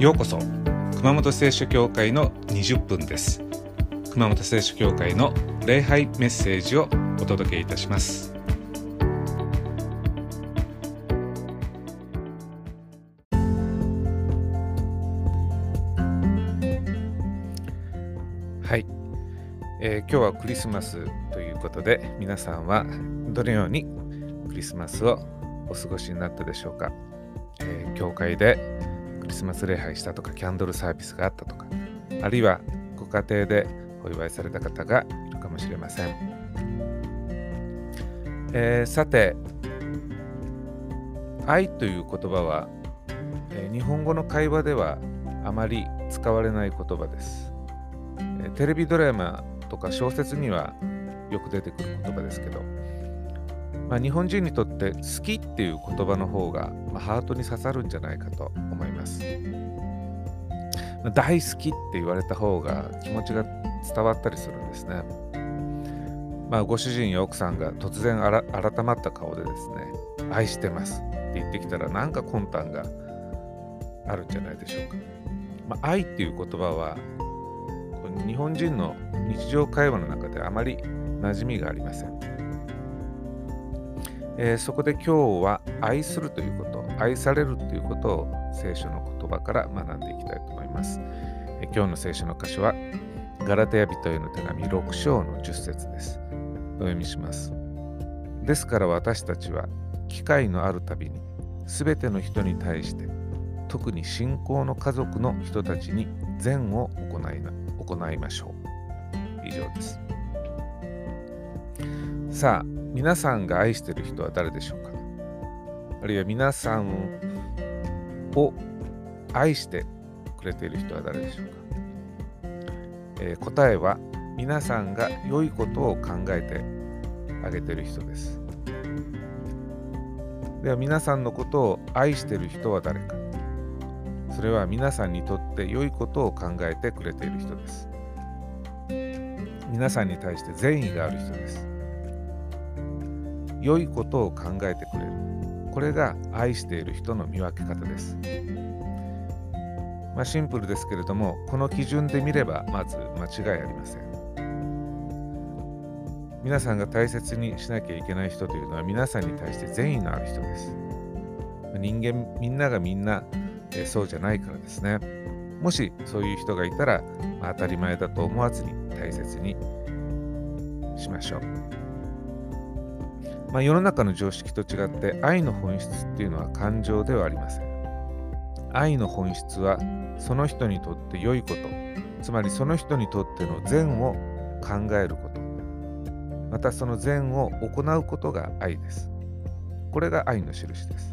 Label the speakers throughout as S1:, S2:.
S1: ようこそ熊本聖書教会の20分です。熊本聖書教会の礼拝メッセージをお届けいたします。はい、えー、今日はクリスマスということで皆さんはどのようにクリスマスをお過ごしになったでしょうか、えー、教会でリスマス礼拝したとかキャンドルサービスがあったとかあるいはご家庭でお祝いされた方がいるかもしれません、えー、さて愛という言葉は、えー、日本語の会話ではあまり使われない言葉です、えー、テレビドラマとか小説にはよく出てくる言葉ですけどまあ、日本人にとって好きっていう言葉の方が、ま、ハートに刺さるんじゃないかと思います。ま、大好きって言われた方が気持ちが伝わったりするんですね。まあ、ご主人や奥さんが突然改まった顔でですね、愛してますって言ってきたらなんか魂胆があるんじゃないでしょうか。まあ、愛っていう言葉は日本人の日常会話の中であまり馴染みがありません。えー、そこで今日は愛するということ、愛されるということを聖書の言葉から学んでいきたいと思います。えー、今日の聖書の箇所はガラテヤ人への手紙6章の10節です。お読みします。ですから私たちは機会のあるたびに全ての人に対して特に信仰の家族の人たちに善を行いな行いましょう。以上です。さあ、皆さんが愛している人は誰でしょうか？あるいは皆さんを愛してくれている人は誰でしょうか、えー、答えは皆さんが良いことを考えてあげている人です。では皆さんのことを愛している人は誰か？それは皆さんにとって良いことを考えてくれている人です。皆さんに対して善意がある人です。良いことを考えてくれる。これが愛している人の見分け方です、まあ、シンプルですけれどもこの基準で見ればまず間違いありません。皆さんが大切にしなきゃいけない人というのは皆さんに対して善意のある人です。人間みんながみんなえそうじゃないからですね。もしそういう人がいたら、まあ、当たり前だと思わずに大切にしましょう。まあ、世の中の常識と違って愛の本質っていうのは感情ではありません。愛の本質はその人にとって良いこと、つまりその人にとっての善を考えること、またその善を行うことが愛です。これが愛の印です。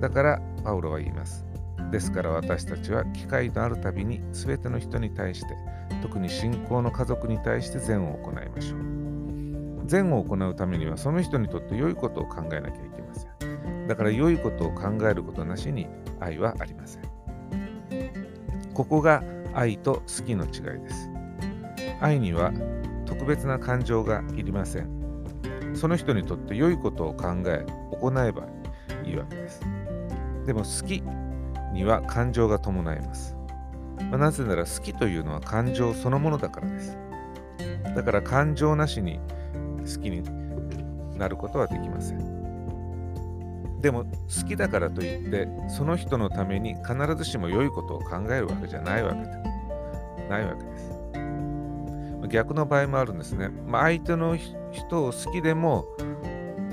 S1: だからパウロは言います。ですから私たちは機会のあるたびに全ての人に対して特に信仰の家族に対して善を行いましょう。善を行うためにはその人にとって良いことを考えなきゃいけません。だから良いことを考えることなしに愛はありません。ここが愛と好きの違いです。愛には特別な感情がいりません。その人にとって良いことを考え、行えばいいわけです。でも好きには感情が伴います。まあ、なぜなら好きというのは感情そのものだからです。だから感情なしに好きになることはできません。でも好きだからといってその人のために必ずしも良いことを考えるわけじゃないわけでないわけです。逆の場合もあるんですね。まあ、相手の人を好きでも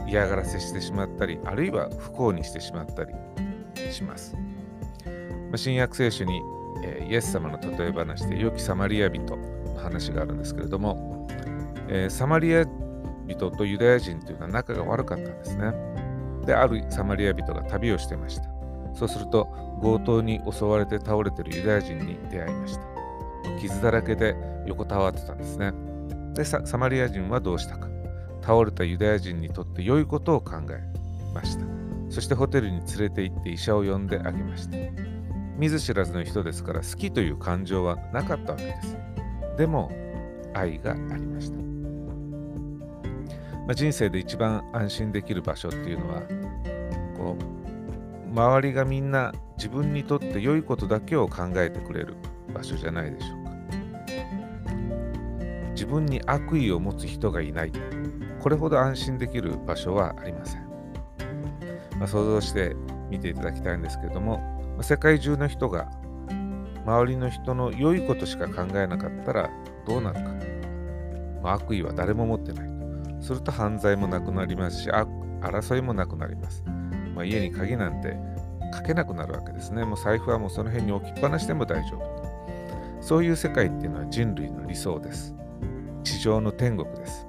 S1: 嫌がらせしてしまったりあるいは不幸にしてしまったりします。まあ、新約聖書に、えー、イエス様の例え話で良きサマリア人の話があるんですけれども、えー、サマリア人とユダヤ人というのは仲が悪かったんですね。で、あるサマリア人が旅をしてました。そうすると、強盗に襲われて倒れているユダヤ人に出会いました。傷だらけで横たわってたんですね。で、サマリア人はどうしたか。倒れたユダヤ人にとって良いことを考えました。そしてホテルに連れて行って医者を呼んであげました。見ず知らずの人ですから好きという感情はなかったわけです。でも愛がありました。まあ、人生で一番安心できる場所っていうのはこう周りがみんな自分にとって良いことだけを考えてくれる場所じゃないでしょうか。自分に悪意を持つ人がいない。これほど安心できる場所はありません、まあ、想像して見ていただきたいんですけれどもまあ世界中の人が周りの人の良いことしか考えなかったらどうなるか、まあ、悪意は誰も持ってない。すると犯罪もなくなりますし争いもなくなります、まあ、家に鍵なんてかけなくなるわけですね。もう財布はもうその辺に置きっぱなしでも大丈夫。そういう世界っていうのは人類の理想です。地上の天国です。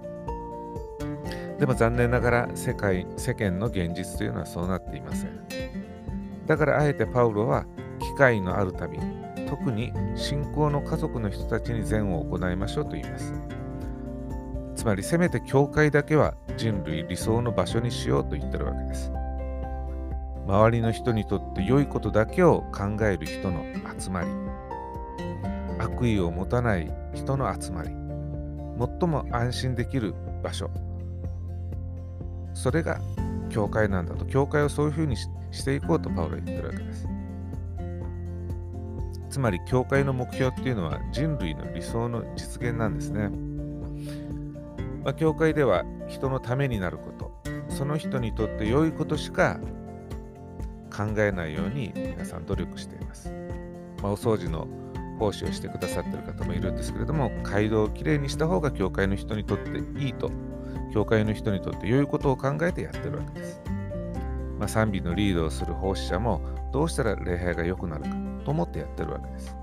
S1: でも残念ながら世界世間の現実というのはそうなっていません。だからあえてパウロは機会のあるたびに特に信仰の家族の人たちに善を行いましょうと言います。つまりせめて教会だけは人類理想の場所にしようと言ってるわけです。周りの人にとって良いことだけを考える人の集まり、悪意を持たない人の集まり、最も安心できる場所、それが教会なんだと、教会をそういうふうにしていこうとパウロは言ってるわけです。つまり教会の目標っていうのは人類の理想の実現なんですね。まあ、教会では人のためになること、その人にとって良いことしか考えないように皆さん努力しています。まあ、お掃除の奉仕をしてくださってる方もいるんですけれども、街道をきれいにした方が教会の人にとっていいと、教会の人にとって良いことを考えてやってるわけです。まあ、賛美のリードをする奉仕者もどうしたら礼拝が良くなるか。と思ってやってるわけです。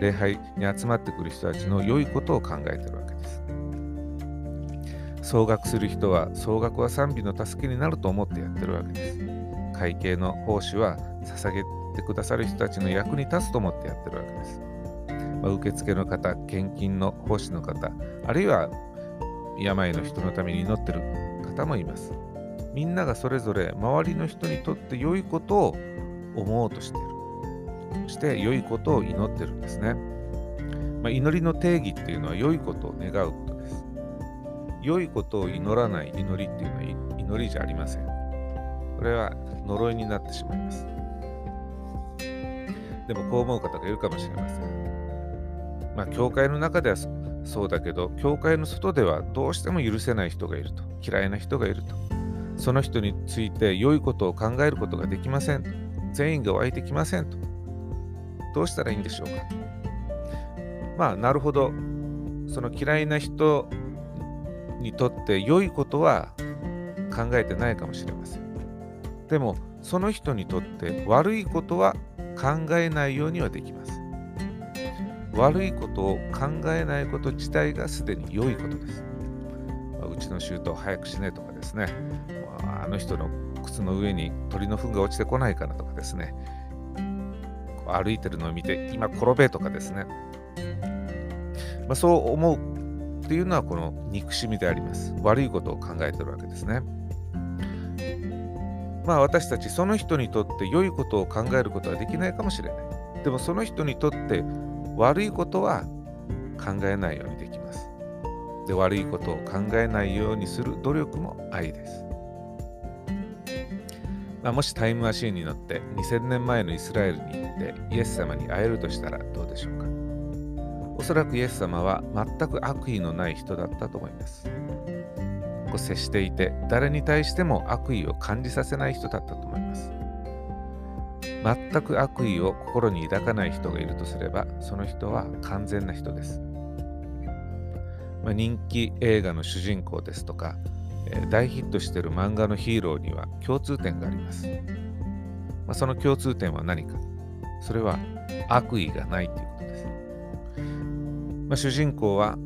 S1: 礼拝に集まってくる人たちの良いことを考えてるわけです。総額する人は総額は賛美の助けになると思ってやってるわけです。会計の奉仕は捧げてくださる人たちの役に立つと思ってやってるわけです。まあ、受付の方、献金の奉仕の方、あるいは病の人のために祈ってる方もいます。みんながそれぞれ周りの人にとって良いことを思おうとしているそ。して良いことを祈ってるんですね。まあ、祈りの定義っていうのは良いことを願う。良いことを祈らない祈りっていうのは祈りじゃありません。これは呪いになってしまいます。でもこう思う方がいるかもしれません。まあ、教会の中ではそうだけど、教会の外ではどうしても許せない人がいると、嫌いな人がいると、その人について良いことを考えることができませんと、善意が湧いてきませんと、どうしたらいいんでしょうかまあなるほどその嫌いな人にとって良いことは考えてないかもしれません。でもその人にとって悪いことは考えないようにはできます。悪いことを考えないこと自体がすでに良いことです、うちのシュートを早くしねとかですね、あ、あの人の靴の上に鳥の糞が落ちてこないかなとかですね。歩いてるのを見て、今転べとかですね。まあ、そう思うっていうのはこの憎しみであります。悪いことを考えてるわけですね。まあ私たちその人にとって良いことを考えることはできないかもしれない。でもその人にとって悪いことは考えないようにできます。で悪いことを考えないようにする努力も愛です。まあ、もしタイムマシーンに乗って2000年前のイスラエルに行ってイエス様に会えるとしたらどうでしょうか？おそらくイエス様は全く悪意のない人だったと思います。こう接していて誰に対しても悪意を感じさせない人だったと思います。全く悪意を心に抱かない人がいるとすればその人は完全な人です。まあ、人気映画の主人公ですとかえ大ヒットしている漫画のヒーローには共通点があります。まあ、その共通点は何かそれは悪意がないということ。まあ、主人公は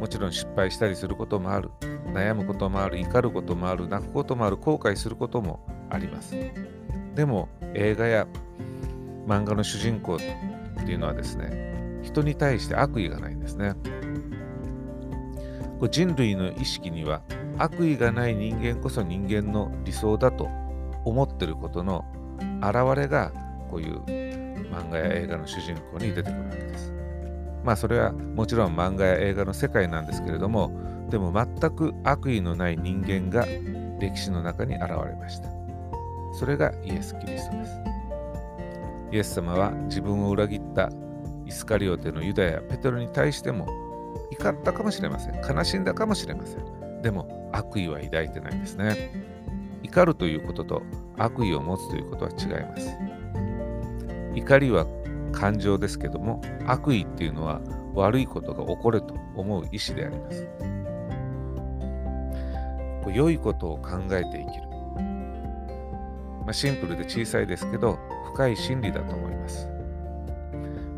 S1: もちろん失敗したりすることもある。悩むこともある。怒ることもある。泣くこともある。後悔することもあります。でも映画や漫画の主人公っていうのはですね、人に対して悪意がないんですねこ。人類の意識には悪意がない人間こそ人間の理想だと思ってることの表れがこういう漫画や映画の主人公に出てくるわけです。まあそれはもちろん漫画や映画の世界なんですけれどもでも全く悪意のない人間が歴史の中に現れました。それがイエス・キリストです。イエス様は自分を裏切ったイスカリオテのユダヤ、ペテロに対しても怒ったかもしれません。悲しんだかもしれません。でも悪意は抱いてないんですね。怒るということと悪意を持つということは違います。怒りは感情ですけども悪意っていうのは悪いことが起こると思う意思であります。良いことを考えて生きる。まあ、シンプルで小さいですけど深い真理だと思います。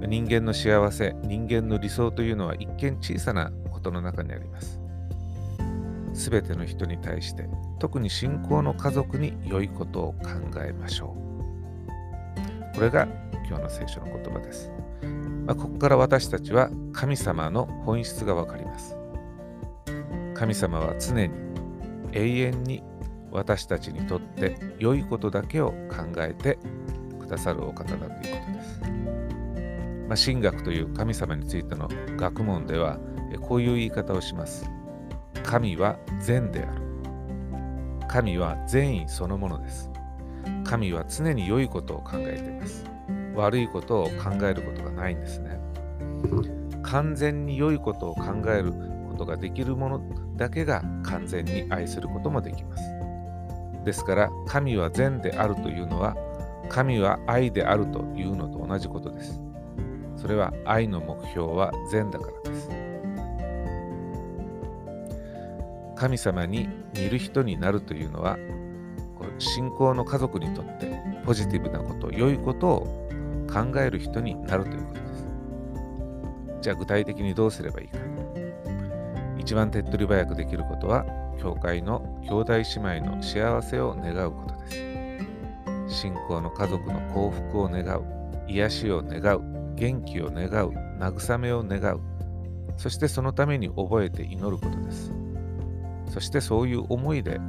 S1: 人間の幸せ、人間の理想というのは一見小さなことの中にあります。すべての人に対して、特に信仰の家族に良いことを考えましょう。これが今日の聖書の言葉です。まあ、ここから私たちは神様の本質がわかります。神様は常に永遠に私たちにとって良いことだけを考えてくださるお方だということです。まあ、神学という神様についての学問ではこういう言い方をします。神は善である。神は善意そのものです。神は常に良いことを考えています。悪いことを考えることがないんですね。完全に良いことを考えることができるものだけが完全に愛することもできます。ですから神は善であるというのは神は愛であるというのと同じことです。それは愛の目標は善だからです。神様に似る人になるというのは信仰の家族にとってポジティブなこと良いことを考える人になるということです。じゃあ具体的にどうすればいいか。一番手っ取り早くできることは、教会の兄弟姉妹の幸せを願うことです。信仰の家族の幸福を願う、癒しを願う、元気を願う、慰めを願う、そしてそのために覚えて祈ることです。そしてそういう思いで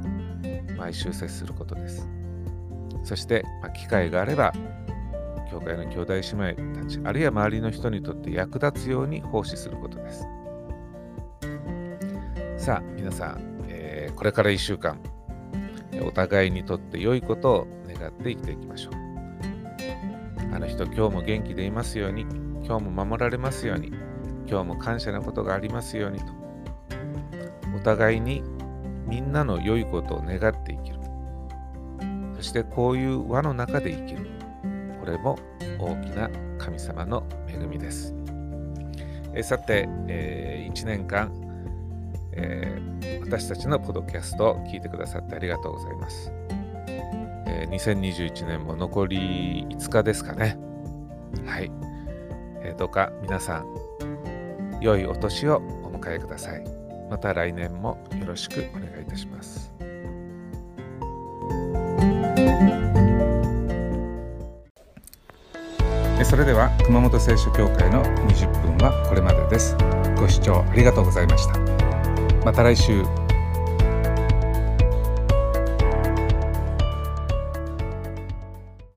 S1: 毎週接することです。そして、まあ、機会があれば教会の兄弟姉妹たち、あるいは周りの人にとって役立つように奉仕することです。さあ、皆さん、えー、これから1週間、お互いにとって良いことを願って生きていきましょう。あの人、今日も元気でいますように、今日も守られますように、今日も感謝なことがありますようにと。お互いにみんなの良いことを願って生きる。そしてこういう輪の中で生きる。これも大きな神様の恵みです。えさて、えー、1年間、えー、私たちのポドキャストを聞いてくださってありがとうございます。えー、2021年も残り5日ですかね。はい。えー、どうか皆さん、良いお年をお迎えください。また来年もよろしくお願いいたします。それでは熊本聖書協会の20分はこれまでです。ご視聴ありがとうございました。また来週